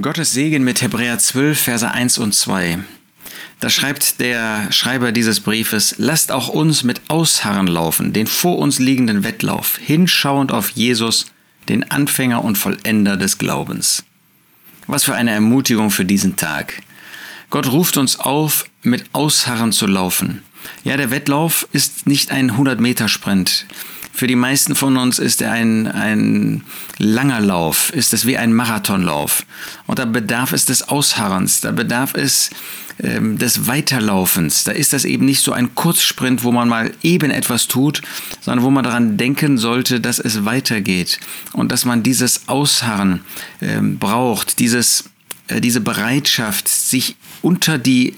Gottes Segen mit Hebräer 12, Verse 1 und 2. Da schreibt der Schreiber dieses Briefes, lasst auch uns mit Ausharren laufen, den vor uns liegenden Wettlauf, hinschauend auf Jesus, den Anfänger und Vollender des Glaubens. Was für eine Ermutigung für diesen Tag. Gott ruft uns auf, mit Ausharren zu laufen. Ja, der Wettlauf ist nicht ein 100-Meter-Sprint. Für die meisten von uns ist er ein, ein langer Lauf, ist es wie ein Marathonlauf. Und da bedarf es des Ausharrens, da bedarf es ähm, des Weiterlaufens. Da ist das eben nicht so ein Kurzsprint, wo man mal eben etwas tut, sondern wo man daran denken sollte, dass es weitergeht und dass man dieses Ausharren ähm, braucht, dieses, äh, diese Bereitschaft, sich unter die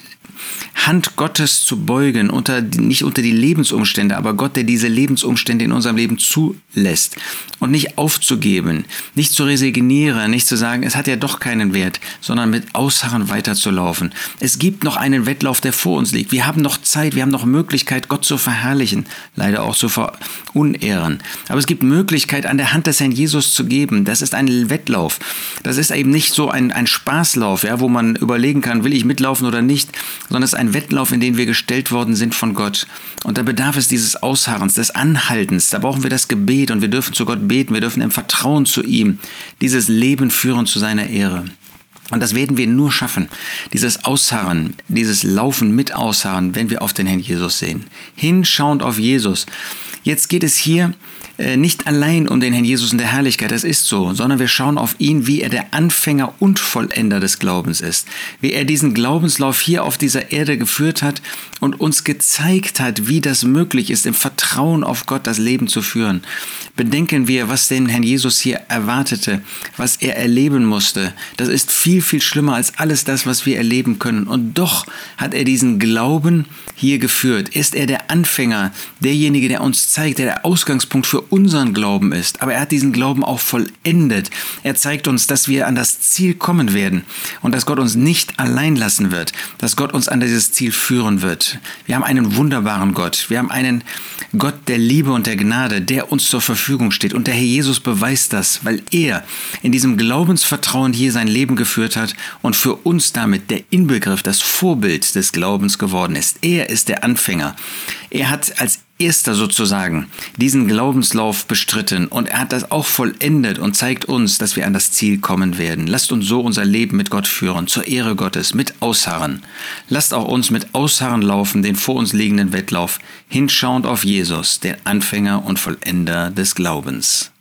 Hand Gottes zu beugen, unter, nicht unter die Lebensumstände, aber Gott, der diese Lebensumstände in unserem Leben zulässt und nicht aufzugeben, nicht zu resignieren, nicht zu sagen, es hat ja doch keinen Wert, sondern mit Ausharren weiterzulaufen. Es gibt noch einen Wettlauf, der vor uns liegt. Wir haben noch Zeit, wir haben noch Möglichkeit, Gott zu verherrlichen, leider auch zu verunehren. Aber es gibt Möglichkeit, an der Hand des Herrn Jesus zu geben. Das ist ein Wettlauf. Das ist eben nicht so ein, ein Spaßlauf, ja, wo man überlegen kann, will ich mitlaufen oder nicht, sondern es ist ein Wettlauf, in den wir gestellt worden sind von Gott. Und da bedarf es dieses Ausharrens, des Anhaltens. Da brauchen wir das Gebet und wir dürfen zu Gott beten, wir dürfen im Vertrauen zu ihm dieses Leben führen zu seiner Ehre. Und das werden wir nur schaffen, dieses Ausharren, dieses Laufen mit Ausharren, wenn wir auf den Herrn Jesus sehen. Hinschauend auf Jesus. Jetzt geht es hier äh, nicht allein um den Herrn Jesus in der Herrlichkeit, das ist so, sondern wir schauen auf ihn, wie er der Anfänger und Vollender des Glaubens ist, wie er diesen Glaubenslauf hier auf dieser Erde geführt hat und uns gezeigt hat, wie das möglich ist, im Vertrauen auf Gott das Leben zu führen. Bedenken wir, was den Herrn Jesus hier erwartete, was er erleben musste. Das ist viel, viel schlimmer als alles das, was wir erleben können. Und doch hat er diesen Glauben hier geführt. Ist er der Anfänger, derjenige, der uns zeigt, der der Ausgangspunkt für unseren Glauben ist. Aber er hat diesen Glauben auch vollendet. Er zeigt uns, dass wir an das Ziel kommen werden und dass Gott uns nicht allein lassen wird, dass Gott uns an dieses Ziel führen wird. Wir haben einen wunderbaren Gott. Wir haben einen Gott der Liebe und der Gnade, der uns zur Verfügung steht. Und der Herr Jesus beweist das, weil er in diesem Glaubensvertrauen hier sein Leben geführt hat und für uns damit der Inbegriff, das Vorbild des Glaubens geworden ist. Er ist der Anfänger. Er hat als erster sozusagen diesen Glaubenslauf bestritten und er hat das auch vollendet und zeigt uns, dass wir an das Ziel kommen werden. Lasst uns so unser Leben mit Gott führen, zur Ehre Gottes, mit Ausharren. Lasst auch uns mit Ausharren laufen, den vor uns liegenden Wettlauf, hinschauend auf Jesus, den Anfänger und Vollender des Glaubens.